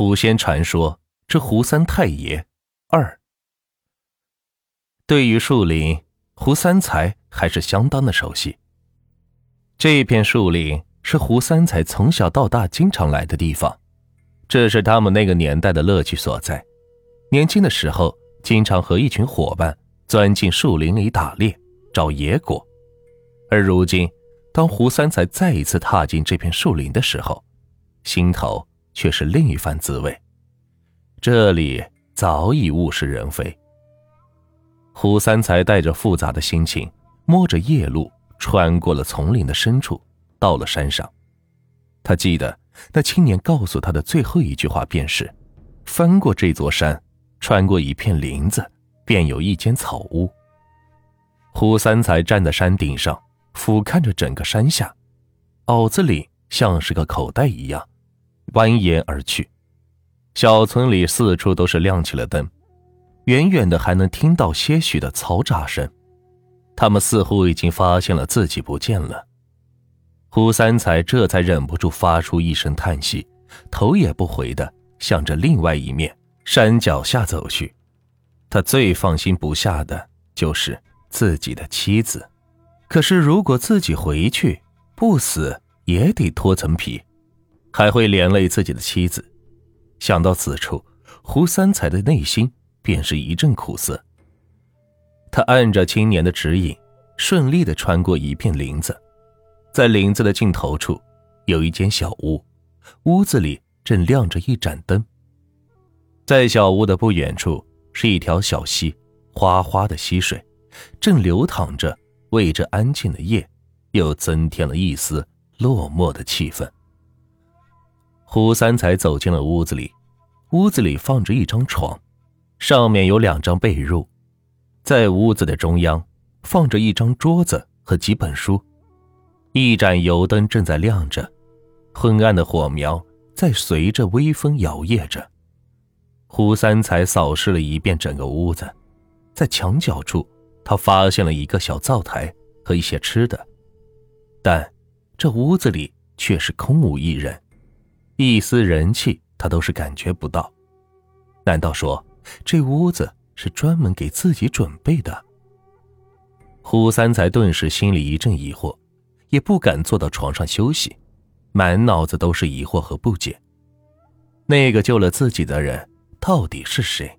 狐仙传说之胡三太爷二。对于树林，胡三才还是相当的熟悉。这片树林是胡三才从小到大经常来的地方，这是他们那个年代的乐趣所在。年轻的时候，经常和一群伙伴钻进树林里打猎、找野果。而如今，当胡三才再一次踏进这片树林的时候，心头却是另一番滋味。这里早已物是人非。胡三才带着复杂的心情，摸着夜路，穿过了丛林的深处，到了山上。他记得那青年告诉他的最后一句话，便是：“翻过这座山，穿过一片林子，便有一间草屋。”胡三才站在山顶上，俯瞰着整个山下，袄子里像是个口袋一样。蜿蜒而去，小村里四处都是亮起了灯，远远的还能听到些许的嘈杂声。他们似乎已经发现了自己不见了。胡三才这才忍不住发出一声叹息，头也不回的向着另外一面山脚下走去。他最放心不下的就是自己的妻子，可是如果自己回去不死，也得脱层皮。还会连累自己的妻子，想到此处，胡三才的内心便是一阵苦涩。他按着青年的指引，顺利的穿过一片林子，在林子的尽头处，有一间小屋，屋子里正亮着一盏灯。在小屋的不远处，是一条小溪，哗哗的溪水，正流淌着，为这安静的夜，又增添了一丝落寞的气氛。胡三才走进了屋子里，屋子里放着一张床，上面有两张被褥，在屋子的中央放着一张桌子和几本书，一盏油灯正在亮着，昏暗的火苗在随着微风摇曳着。胡三才扫视了一遍整个屋子，在墙角处，他发现了一个小灶台和一些吃的，但这屋子里却是空无一人。一丝人气，他都是感觉不到。难道说这屋子是专门给自己准备的？胡三才顿时心里一阵疑惑，也不敢坐到床上休息，满脑子都是疑惑和不解。那个救了自己的人到底是谁？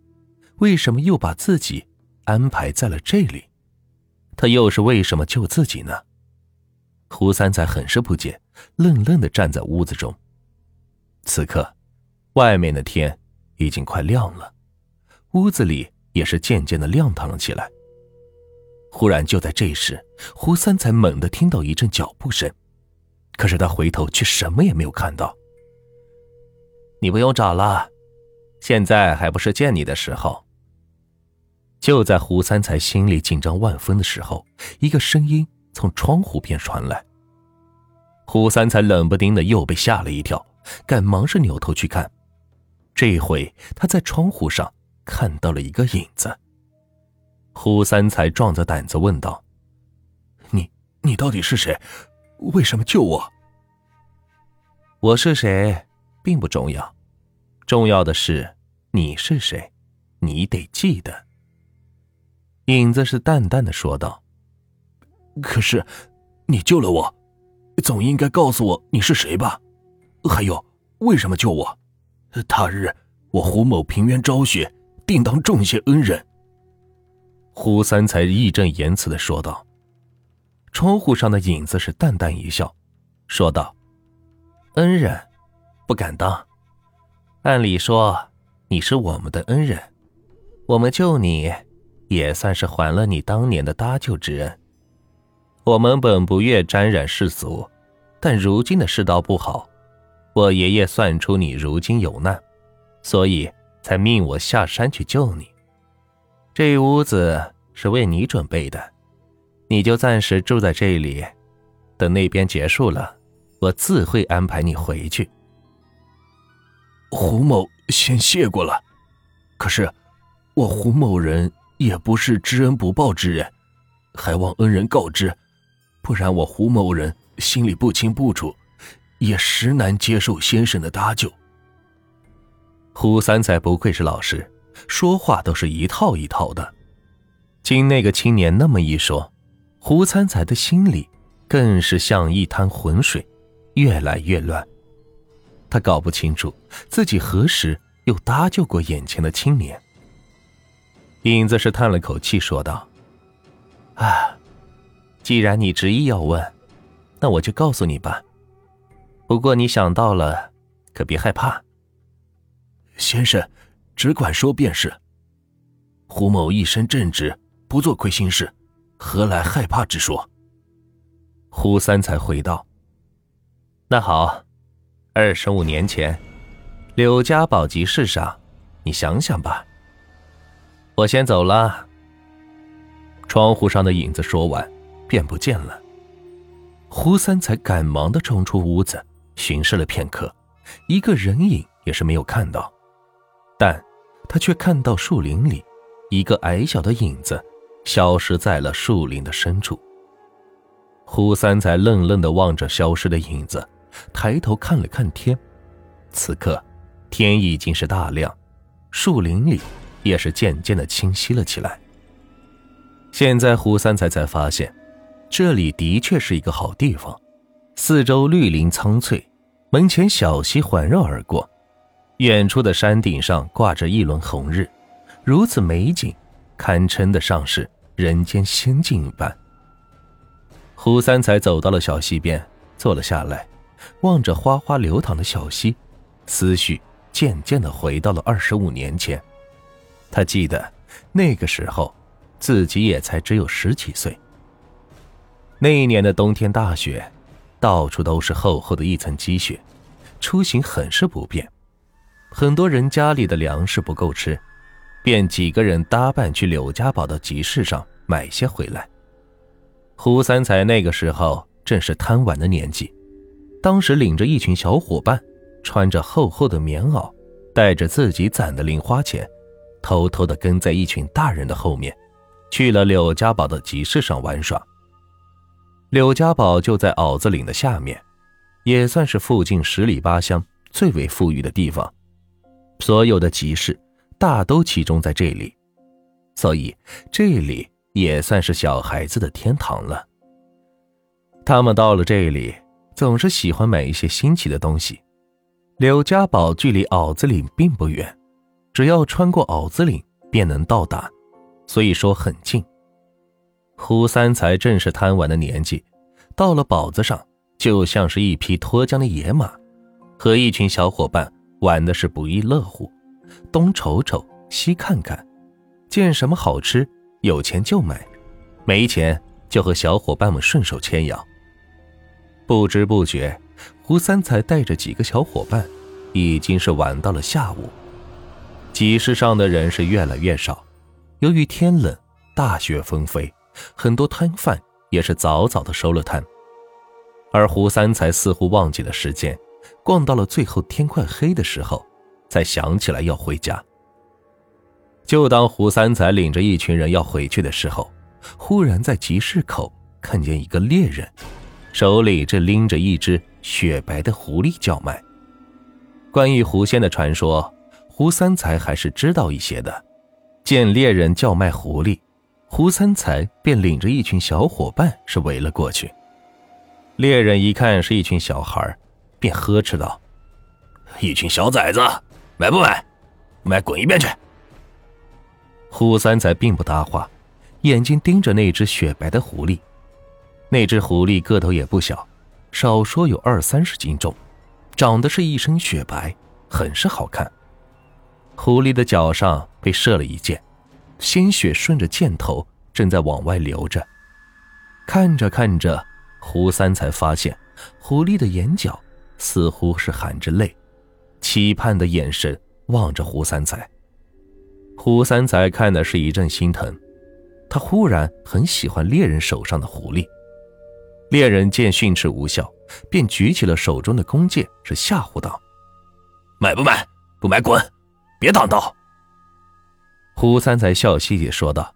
为什么又把自己安排在了这里？他又是为什么救自己呢？胡三才很是不解，愣愣的站在屋子中。此刻，外面的天已经快亮了，屋子里也是渐渐的亮堂了起来。忽然，就在这时，胡三才猛地听到一阵脚步声，可是他回头却什么也没有看到。你不用找了，现在还不是见你的时候。就在胡三才心里紧张万分的时候，一个声音从窗户边传来。胡三才冷不丁的又被吓了一跳。赶忙是扭头去看，这回他在窗户上看到了一个影子。胡三才壮着胆子问道：“你你到底是谁？为什么救我？”“我是谁，并不重要，重要的是你是谁，你得记得。”影子是淡淡的说道。“可是，你救了我，总应该告诉我你是谁吧？”还有，为什么救我？他日我胡某平冤昭雪，定当重谢恩人。胡三才义正言辞的说道。窗户上的影子是淡淡一笑，说道：“恩人，不敢当。按理说，你是我们的恩人，我们救你，也算是还了你当年的搭救之恩。我们本不愿沾染世俗，但如今的世道不好。”我爷爷算出你如今有难，所以才命我下山去救你。这屋子是为你准备的，你就暂时住在这里，等那边结束了，我自会安排你回去。胡某先谢过了，可是我胡某人也不是知恩不报之人，还望恩人告知，不然我胡某人心里不清不楚。也实难接受先生的搭救。胡三才不愧是老师，说话都是一套一套的。经那个青年那么一说，胡三才的心里更是像一滩浑水，越来越乱。他搞不清楚自己何时又搭救过眼前的青年。影子是叹了口气说道：“啊，既然你执意要问，那我就告诉你吧。不过你想到了，可别害怕。”先生，只管说便是。胡某一身正直，不做亏心事，何来害怕之说？胡三才回道：“那好。”二十五年前，柳家堡集市上，你想想吧。我先走了。窗户上的影子说完，便不见了。胡三才赶忙的冲出屋子，巡视了片刻，一个人影也是没有看到，但他却看到树林里一个矮小的影子消失在了树林的深处。胡三才愣愣的望着消失的影子。抬头看了看天，此刻天已经是大亮，树林里也是渐渐的清晰了起来。现在胡三才才发现，这里的确是一个好地方，四周绿林苍翠，门前小溪环绕而过，远处的山顶上挂着一轮红日，如此美景，堪称得上是人间仙境一般。胡三才走到了小溪边，坐了下来。望着哗哗流淌的小溪，思绪渐渐的回到了二十五年前。他记得那个时候，自己也才只有十几岁。那一年的冬天大雪，到处都是厚厚的一层积雪，出行很是不便。很多人家里的粮食不够吃，便几个人搭伴去柳家堡的集市上买些回来。胡三才那个时候正是贪玩的年纪。当时领着一群小伙伴，穿着厚厚的棉袄，带着自己攒的零花钱，偷偷的跟在一群大人的后面，去了柳家堡的集市上玩耍。柳家堡就在袄子岭的下面，也算是附近十里八乡最为富裕的地方，所有的集市大都集中在这里，所以这里也算是小孩子的天堂了。他们到了这里。总是喜欢买一些新奇的东西。柳家堡距离袄子岭并不远，只要穿过袄子岭便能到达，所以说很近。胡三才正是贪玩的年纪，到了堡子上就像是一匹脱缰的野马，和一群小伙伴玩的是不亦乐乎，东瞅瞅西看看，见什么好吃有钱就买，没钱就和小伙伴们顺手牵羊。不知不觉，胡三才带着几个小伙伴，已经是玩到了下午。集市上的人是越来越少，由于天冷，大雪纷飞，很多摊贩也是早早的收了摊。而胡三才似乎忘记了时间，逛到了最后天快黑的时候，才想起来要回家。就当胡三才领着一群人要回去的时候，忽然在集市口看见一个猎人。手里正拎着一只雪白的狐狸叫卖。关于狐仙的传说，胡三才还是知道一些的。见猎人叫卖狐狸，胡三才便领着一群小伙伴是围了过去。猎人一看是一群小孩，便呵斥道：“一群小崽子，买不买？买滚一边去！”胡三才并不搭话，眼睛盯着那只雪白的狐狸。那只狐狸个头也不小，少说有二三十斤重，长得是一身雪白，很是好看。狐狸的脚上被射了一箭，鲜血顺着箭头正在往外流着。看着看着，胡三才发现狐狸的眼角似乎是含着泪，期盼的眼神望着胡三才。胡三才看的是一阵心疼，他忽然很喜欢猎人手上的狐狸。猎人见训斥无效，便举起了手中的弓箭，是吓唬道：“买不买？不买滚！别挡道。”胡三才笑嘻嘻说道：“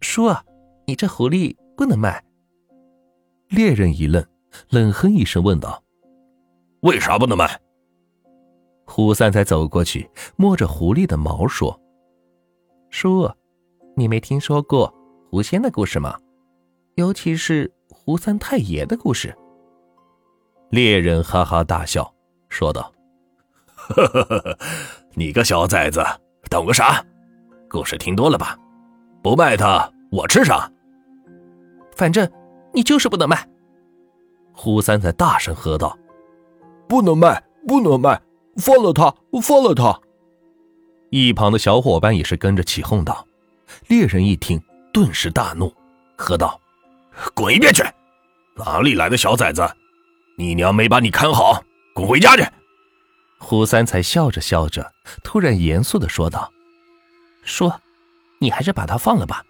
叔，你这狐狸不能卖。”猎人一愣，冷哼一声问道：“为啥不能卖？”胡三才走过去，摸着狐狸的毛说：“叔，你没听说过狐仙的故事吗？尤其是胡三太爷的故事。”猎人哈哈大笑，说道：“呵呵呵，你个小崽子，懂个啥？故事听多了吧？不卖它，我吃啥？反正你就是不能卖！”胡三才大声喝道：“不能卖，不能卖！放了他，放了他！”一旁的小伙伴也是跟着起哄道。猎人一听，顿时大怒，喝道：“滚一边去！哪里来的小崽子？你娘没把你看好，滚回家去！”胡三才笑着笑着，突然严肃的说道：“说，你还是把他放了吧，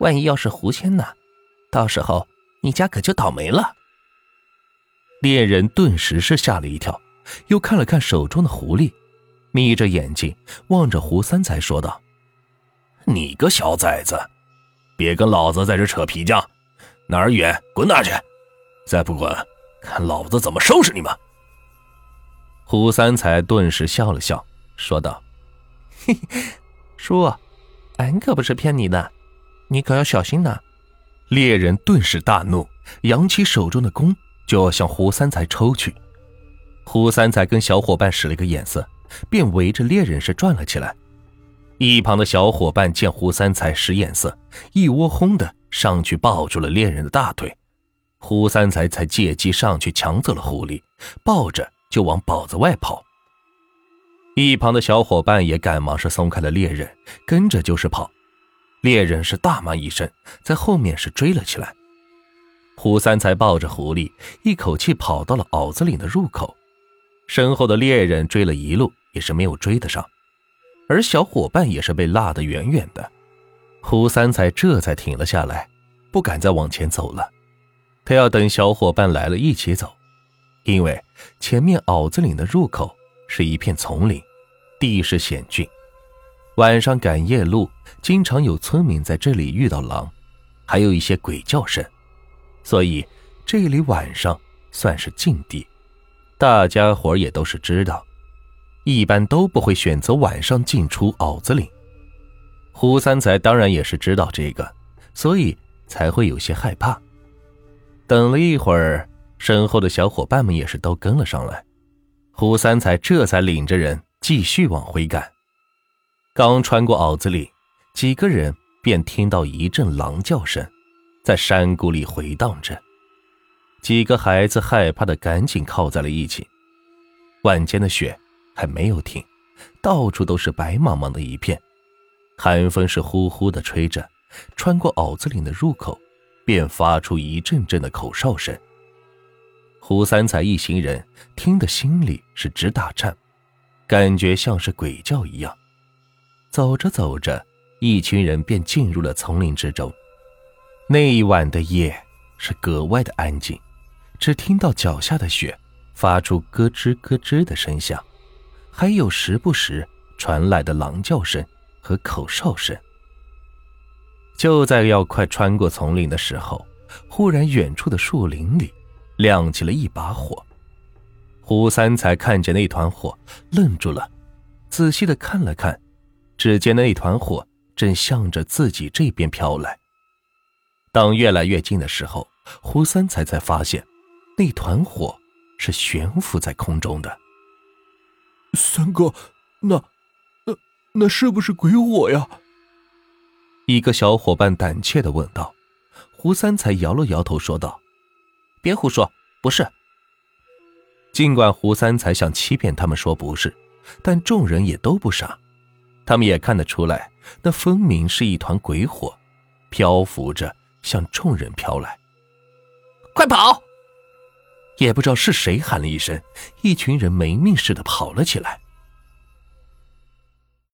万一要是狐仙呢？到时候你家可就倒霉了。”猎人顿时是吓了一跳，又看了看手中的狐狸，眯着眼睛望着胡三才说道：“你个小崽子，别跟老子在这扯皮犟，哪儿远滚哪去！再不滚，看老子怎么收拾你们！”胡三才顿时笑了笑，说道：“嘿嘿，叔，俺可不是骗你的，你可要小心呐！”猎人顿时大怒，扬起手中的弓。就要向胡三才抽去，胡三才跟小伙伴使了个眼色，便围着猎人是转了起来。一旁的小伙伴见胡三才使眼色，一窝蜂的上去抱住了猎人的大腿，胡三才才借机上去抢走了狐狸，抱着就往堡子外跑。一旁的小伙伴也赶忙是松开了猎人，跟着就是跑。猎人是大骂一声，在后面是追了起来。胡三才抱着狐狸，一口气跑到了袄子岭的入口，身后的猎人追了一路也是没有追得上，而小伙伴也是被落得远远的。胡三才这才停了下来，不敢再往前走了，他要等小伙伴来了一起走，因为前面袄子岭的入口是一片丛林，地势险峻，晚上赶夜路经常有村民在这里遇到狼，还有一些鬼叫声。所以，这里晚上算是禁地，大家伙也都是知道，一般都不会选择晚上进出袄子岭。胡三才当然也是知道这个，所以才会有些害怕。等了一会儿，身后的小伙伴们也是都跟了上来，胡三才这才领着人继续往回赶。刚穿过袄子岭，几个人便听到一阵狼叫声。在山谷里回荡着，几个孩子害怕的赶紧靠在了一起。晚间的雪还没有停，到处都是白茫茫的一片，寒风是呼呼的吹着。穿过袄子岭的入口，便发出一阵阵的口哨声。胡三才一行人听得心里是直打颤，感觉像是鬼叫一样。走着走着，一群人便进入了丛林之中。那一晚的夜是格外的安静，只听到脚下的雪发出咯吱咯吱的声响，还有时不时传来的狼叫声和口哨声。就在要快穿过丛林的时候，忽然远处的树林里亮起了一把火。胡三才看见那团火，愣住了，仔细的看了看，只见那团火正向着自己这边飘来。当越来越近的时候，胡三才才发现，那团火是悬浮在空中的。三哥，那、那、那是不是鬼火呀？一个小伙伴胆怯的问道。胡三才摇了摇头，说道：“别胡说，不是。”尽管胡三才想欺骗他们说不是，但众人也都不傻，他们也看得出来，那分明是一团鬼火，漂浮着。向众人飘来，快跑！也不知道是谁喊了一声，一群人没命似的跑了起来。